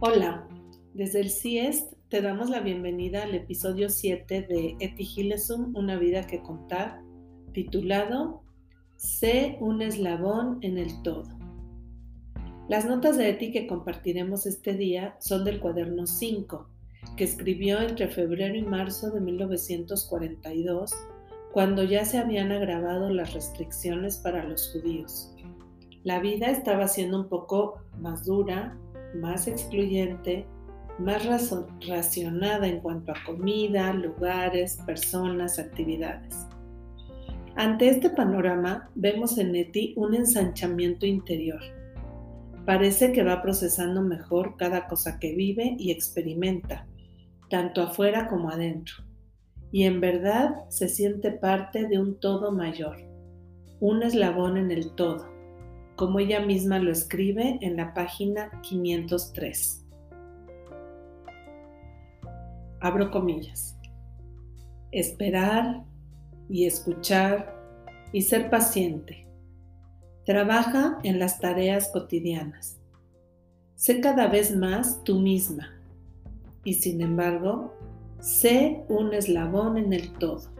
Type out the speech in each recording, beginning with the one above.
Hola, desde el CIEST te damos la bienvenida al episodio 7 de Etigilesum, una vida que contar, titulado Sé un eslabón en el todo. Las notas de Eti que compartiremos este día son del cuaderno 5, que escribió entre febrero y marzo de 1942, cuando ya se habían agravado las restricciones para los judíos. La vida estaba siendo un poco más dura, más excluyente, más racionada en cuanto a comida, lugares, personas, actividades. Ante este panorama vemos en Eti un ensanchamiento interior. Parece que va procesando mejor cada cosa que vive y experimenta, tanto afuera como adentro. Y en verdad se siente parte de un todo mayor, un eslabón en el todo como ella misma lo escribe en la página 503. Abro comillas. Esperar y escuchar y ser paciente. Trabaja en las tareas cotidianas. Sé cada vez más tú misma y sin embargo, sé un eslabón en el todo.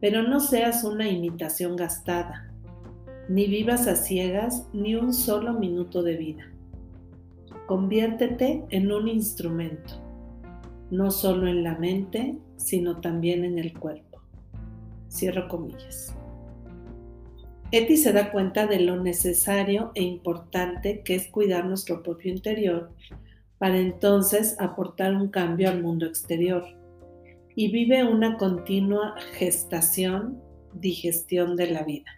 Pero no seas una imitación gastada ni vivas a ciegas ni un solo minuto de vida. Conviértete en un instrumento, no solo en la mente, sino también en el cuerpo. Cierro comillas. Eti se da cuenta de lo necesario e importante que es cuidar nuestro propio interior para entonces aportar un cambio al mundo exterior y vive una continua gestación, digestión de la vida.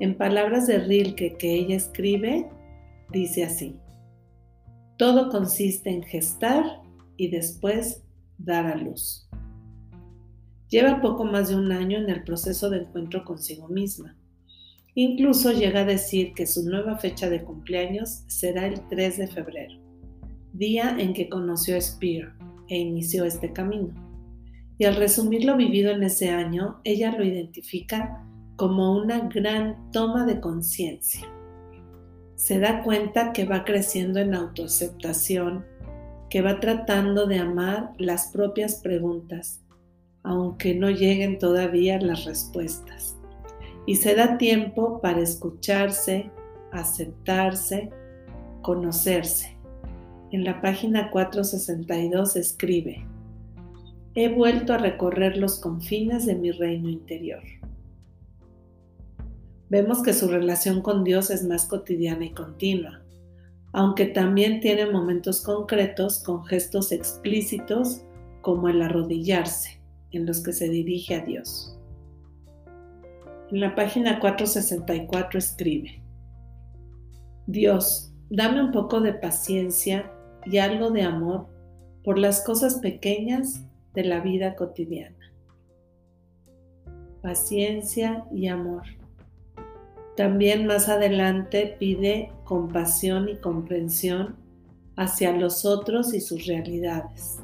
En palabras de Rilke que ella escribe, dice así, todo consiste en gestar y después dar a luz. Lleva poco más de un año en el proceso de encuentro consigo misma. Incluso llega a decir que su nueva fecha de cumpleaños será el 3 de febrero, día en que conoció a Spear e inició este camino. Y al resumir lo vivido en ese año, ella lo identifica como una gran toma de conciencia. Se da cuenta que va creciendo en autoaceptación, que va tratando de amar las propias preguntas, aunque no lleguen todavía las respuestas. Y se da tiempo para escucharse, aceptarse, conocerse. En la página 462 escribe, he vuelto a recorrer los confines de mi reino interior vemos que su relación con Dios es más cotidiana y continua, aunque también tiene momentos concretos con gestos explícitos como el arrodillarse, en los que se dirige a Dios. En la página 464 escribe, Dios, dame un poco de paciencia y algo de amor por las cosas pequeñas de la vida cotidiana. Paciencia y amor también más adelante pide compasión y comprensión hacia los otros y sus realidades.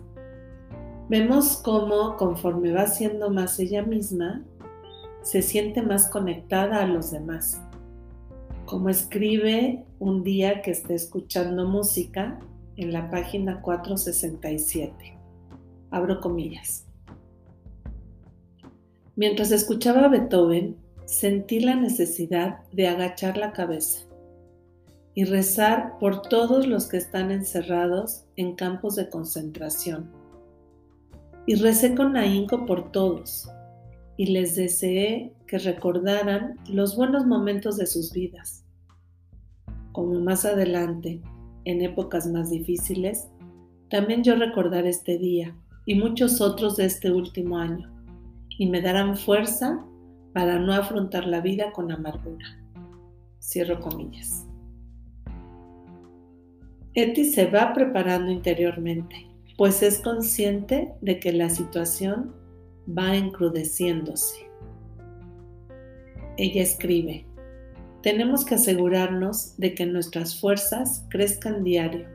Vemos cómo conforme va siendo más ella misma, se siente más conectada a los demás. Como escribe un día que está escuchando música en la página 467. Abro comillas. Mientras escuchaba a Beethoven, sentí la necesidad de agachar la cabeza y rezar por todos los que están encerrados en campos de concentración. Y recé con ahínco por todos y les deseé que recordaran los buenos momentos de sus vidas. Como más adelante, en épocas más difíciles, también yo recordaré este día y muchos otros de este último año, y me darán fuerza para no afrontar la vida con amargura. Cierro comillas. Eti se va preparando interiormente, pues es consciente de que la situación va encrudeciéndose. Ella escribe, tenemos que asegurarnos de que nuestras fuerzas crezcan diario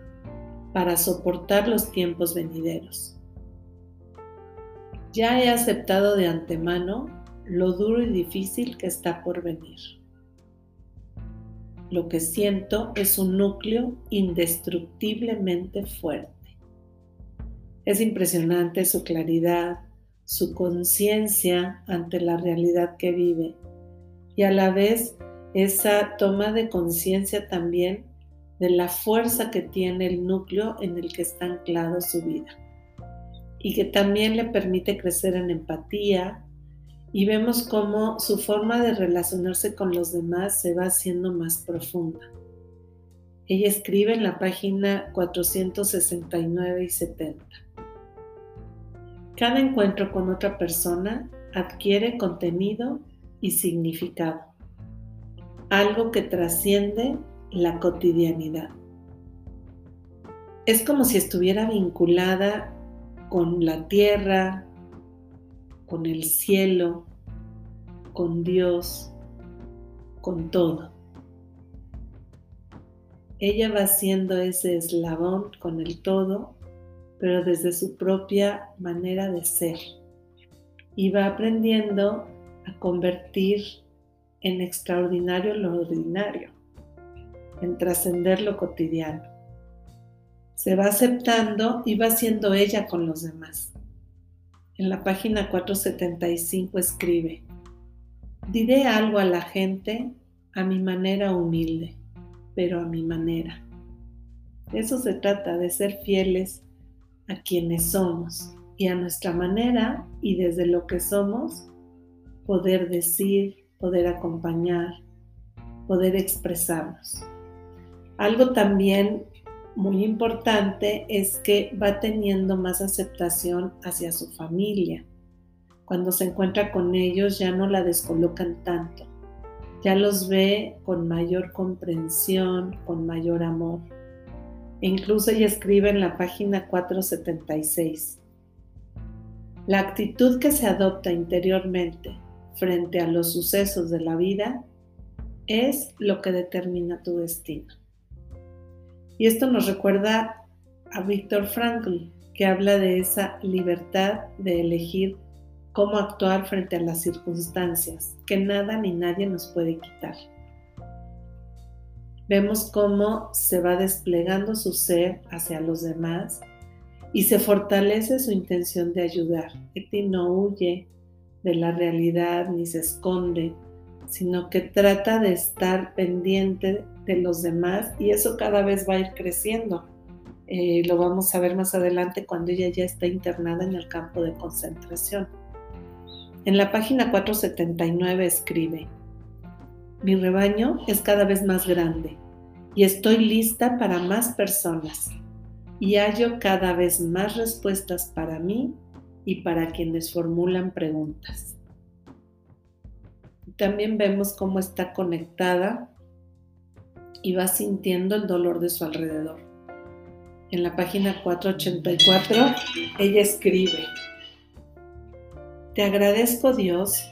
para soportar los tiempos venideros. Ya he aceptado de antemano lo duro y difícil que está por venir. lo que siento es un núcleo indestructiblemente fuerte. Es impresionante su claridad, su conciencia ante la realidad que vive y a la vez esa toma de conciencia también de la fuerza que tiene el núcleo en el que está anclado su vida y que también le permite crecer en empatía y vemos cómo su forma de relacionarse con los demás se va haciendo más profunda. Ella escribe en la página 469 y 70. Cada encuentro con otra persona adquiere contenido y significado, algo que trasciende la cotidianidad. Es como si estuviera vinculada con la tierra, con el cielo, con Dios, con todo. Ella va haciendo ese eslabón con el todo, pero desde su propia manera de ser. Y va aprendiendo a convertir en extraordinario lo ordinario, en trascender lo cotidiano. Se va aceptando y va siendo ella con los demás. En la página 475 escribe, diré algo a la gente a mi manera humilde, pero a mi manera. eso se trata, de ser fieles a quienes somos y a nuestra manera y desde lo que somos, poder decir, poder acompañar, poder expresarnos. Algo también muy importante es que va teniendo más aceptación hacia su familia. Cuando se encuentra con ellos ya no la descolocan tanto, ya los ve con mayor comprensión, con mayor amor. E incluso ella escribe en la página 476, la actitud que se adopta interiormente frente a los sucesos de la vida es lo que determina tu destino. Y esto nos recuerda a Víctor Frankl, que habla de esa libertad de elegir cómo actuar frente a las circunstancias, que nada ni nadie nos puede quitar. Vemos cómo se va desplegando su ser hacia los demás y se fortalece su intención de ayudar. Eti no huye de la realidad ni se esconde, sino que trata de estar pendiente de los demás y eso cada vez va a ir creciendo. Eh, lo vamos a ver más adelante cuando ella ya está internada en el campo de concentración. En la página 479 escribe, mi rebaño es cada vez más grande y estoy lista para más personas y hallo cada vez más respuestas para mí y para quienes formulan preguntas. También vemos cómo está conectada y va sintiendo el dolor de su alrededor. En la página 484, ella escribe, Te agradezco Dios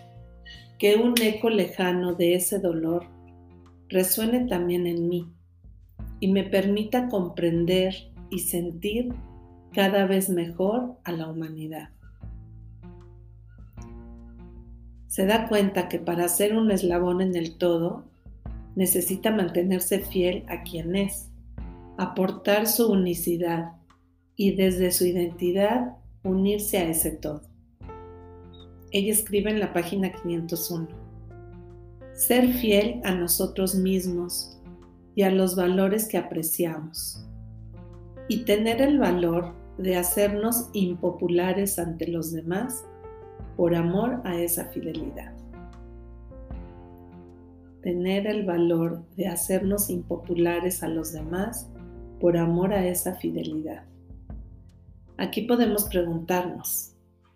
que un eco lejano de ese dolor resuene también en mí y me permita comprender y sentir cada vez mejor a la humanidad. Se da cuenta que para ser un eslabón en el todo necesita mantenerse fiel a quien es, aportar su unicidad y desde su identidad unirse a ese todo. Ella escribe en la página 501, ser fiel a nosotros mismos y a los valores que apreciamos. Y tener el valor de hacernos impopulares ante los demás por amor a esa fidelidad tener el valor de hacernos impopulares a los demás por amor a esa fidelidad. Aquí podemos preguntarnos,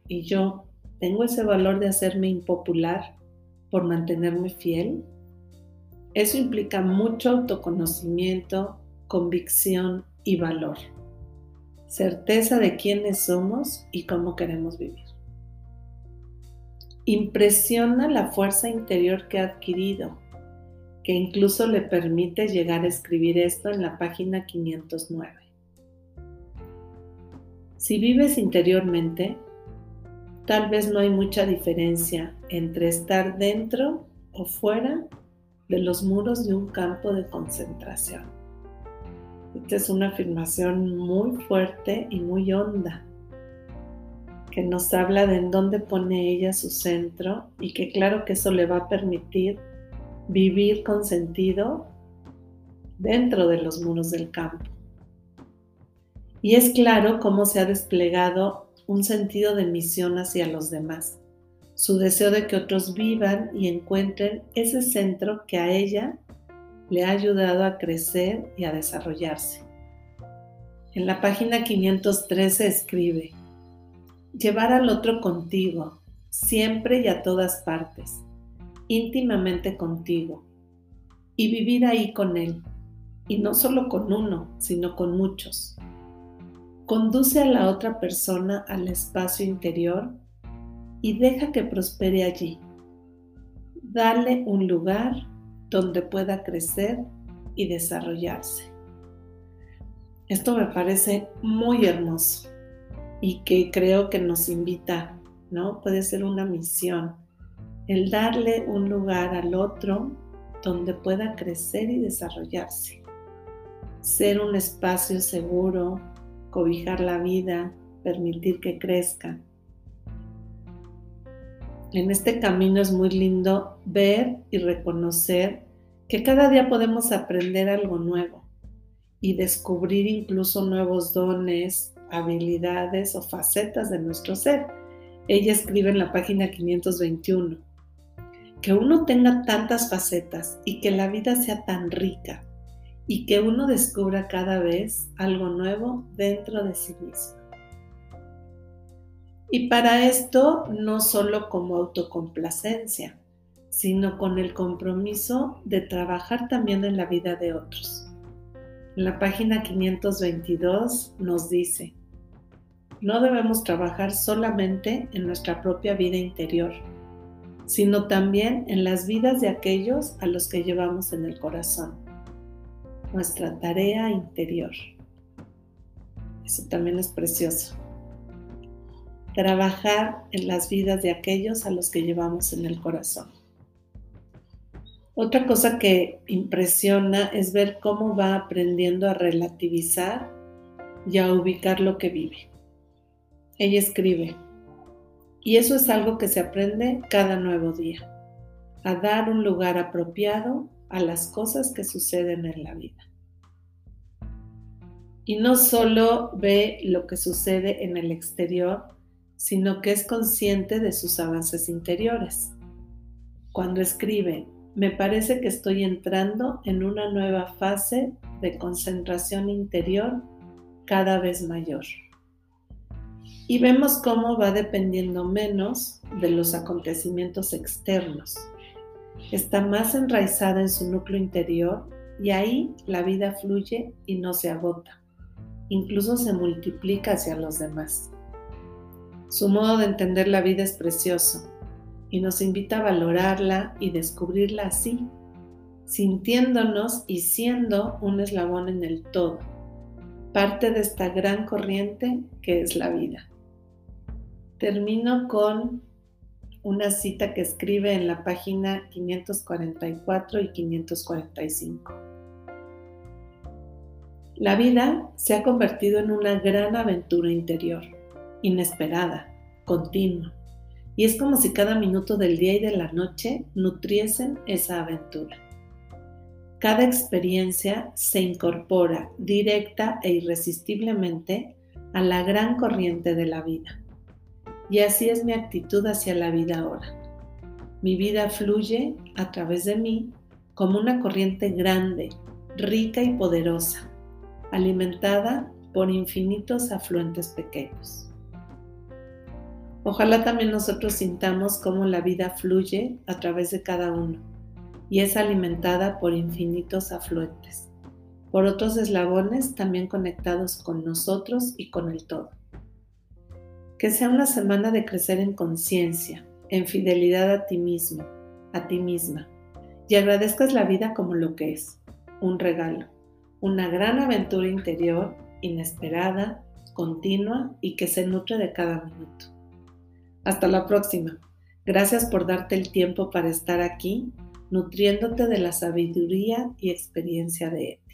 ¿y yo tengo ese valor de hacerme impopular por mantenerme fiel? Eso implica mucho autoconocimiento, convicción y valor. Certeza de quiénes somos y cómo queremos vivir. Impresiona la fuerza interior que ha adquirido que incluso le permite llegar a escribir esto en la página 509. Si vives interiormente, tal vez no hay mucha diferencia entre estar dentro o fuera de los muros de un campo de concentración. Esta es una afirmación muy fuerte y muy honda que nos habla de en dónde pone ella su centro y que claro que eso le va a permitir vivir con sentido dentro de los muros del campo. Y es claro cómo se ha desplegado un sentido de misión hacia los demás, su deseo de que otros vivan y encuentren ese centro que a ella le ha ayudado a crecer y a desarrollarse. En la página 513 escribe, llevar al otro contigo, siempre y a todas partes, íntimamente contigo, y vivir ahí con él, y no solo con uno, sino con muchos. Conduce a la otra persona al espacio interior y deja que prospere allí. Dale un lugar donde pueda crecer y desarrollarse. Esto me parece muy hermoso y que creo que nos invita, ¿no? Puede ser una misión, el darle un lugar al otro donde pueda crecer y desarrollarse. Ser un espacio seguro, cobijar la vida, permitir que crezca. En este camino es muy lindo ver y reconocer que cada día podemos aprender algo nuevo y descubrir incluso nuevos dones, habilidades o facetas de nuestro ser. Ella escribe en la página 521, que uno tenga tantas facetas y que la vida sea tan rica y que uno descubra cada vez algo nuevo dentro de sí mismo. Y para esto no solo como autocomplacencia, sino con el compromiso de trabajar también en la vida de otros. La página 522 nos dice, no debemos trabajar solamente en nuestra propia vida interior, sino también en las vidas de aquellos a los que llevamos en el corazón, nuestra tarea interior. Eso también es precioso. Trabajar en las vidas de aquellos a los que llevamos en el corazón. Otra cosa que impresiona es ver cómo va aprendiendo a relativizar y a ubicar lo que vive. Ella escribe, y eso es algo que se aprende cada nuevo día, a dar un lugar apropiado a las cosas que suceden en la vida. Y no solo ve lo que sucede en el exterior, sino que es consciente de sus avances interiores. Cuando escribe, me parece que estoy entrando en una nueva fase de concentración interior cada vez mayor. Y vemos cómo va dependiendo menos de los acontecimientos externos. Está más enraizada en su núcleo interior y ahí la vida fluye y no se agota. Incluso se multiplica hacia los demás. Su modo de entender la vida es precioso y nos invita a valorarla y descubrirla así, sintiéndonos y siendo un eslabón en el todo, parte de esta gran corriente que es la vida. Termino con una cita que escribe en la página 544 y 545. La vida se ha convertido en una gran aventura interior, inesperada, continua y es como si cada minuto del día y de la noche nutriesen esa aventura. Cada experiencia se incorpora directa e irresistiblemente a la gran corriente de la vida. Y así es mi actitud hacia la vida ahora. Mi vida fluye a través de mí como una corriente grande, rica y poderosa, alimentada por infinitos afluentes pequeños. Ojalá también nosotros sintamos cómo la vida fluye a través de cada uno y es alimentada por infinitos afluentes, por otros eslabones también conectados con nosotros y con el todo. Que sea una semana de crecer en conciencia, en fidelidad a ti mismo, a ti misma, y agradezcas la vida como lo que es, un regalo, una gran aventura interior, inesperada, continua y que se nutre de cada minuto. Hasta la próxima. Gracias por darte el tiempo para estar aquí nutriéndote de la sabiduría y experiencia de Eti.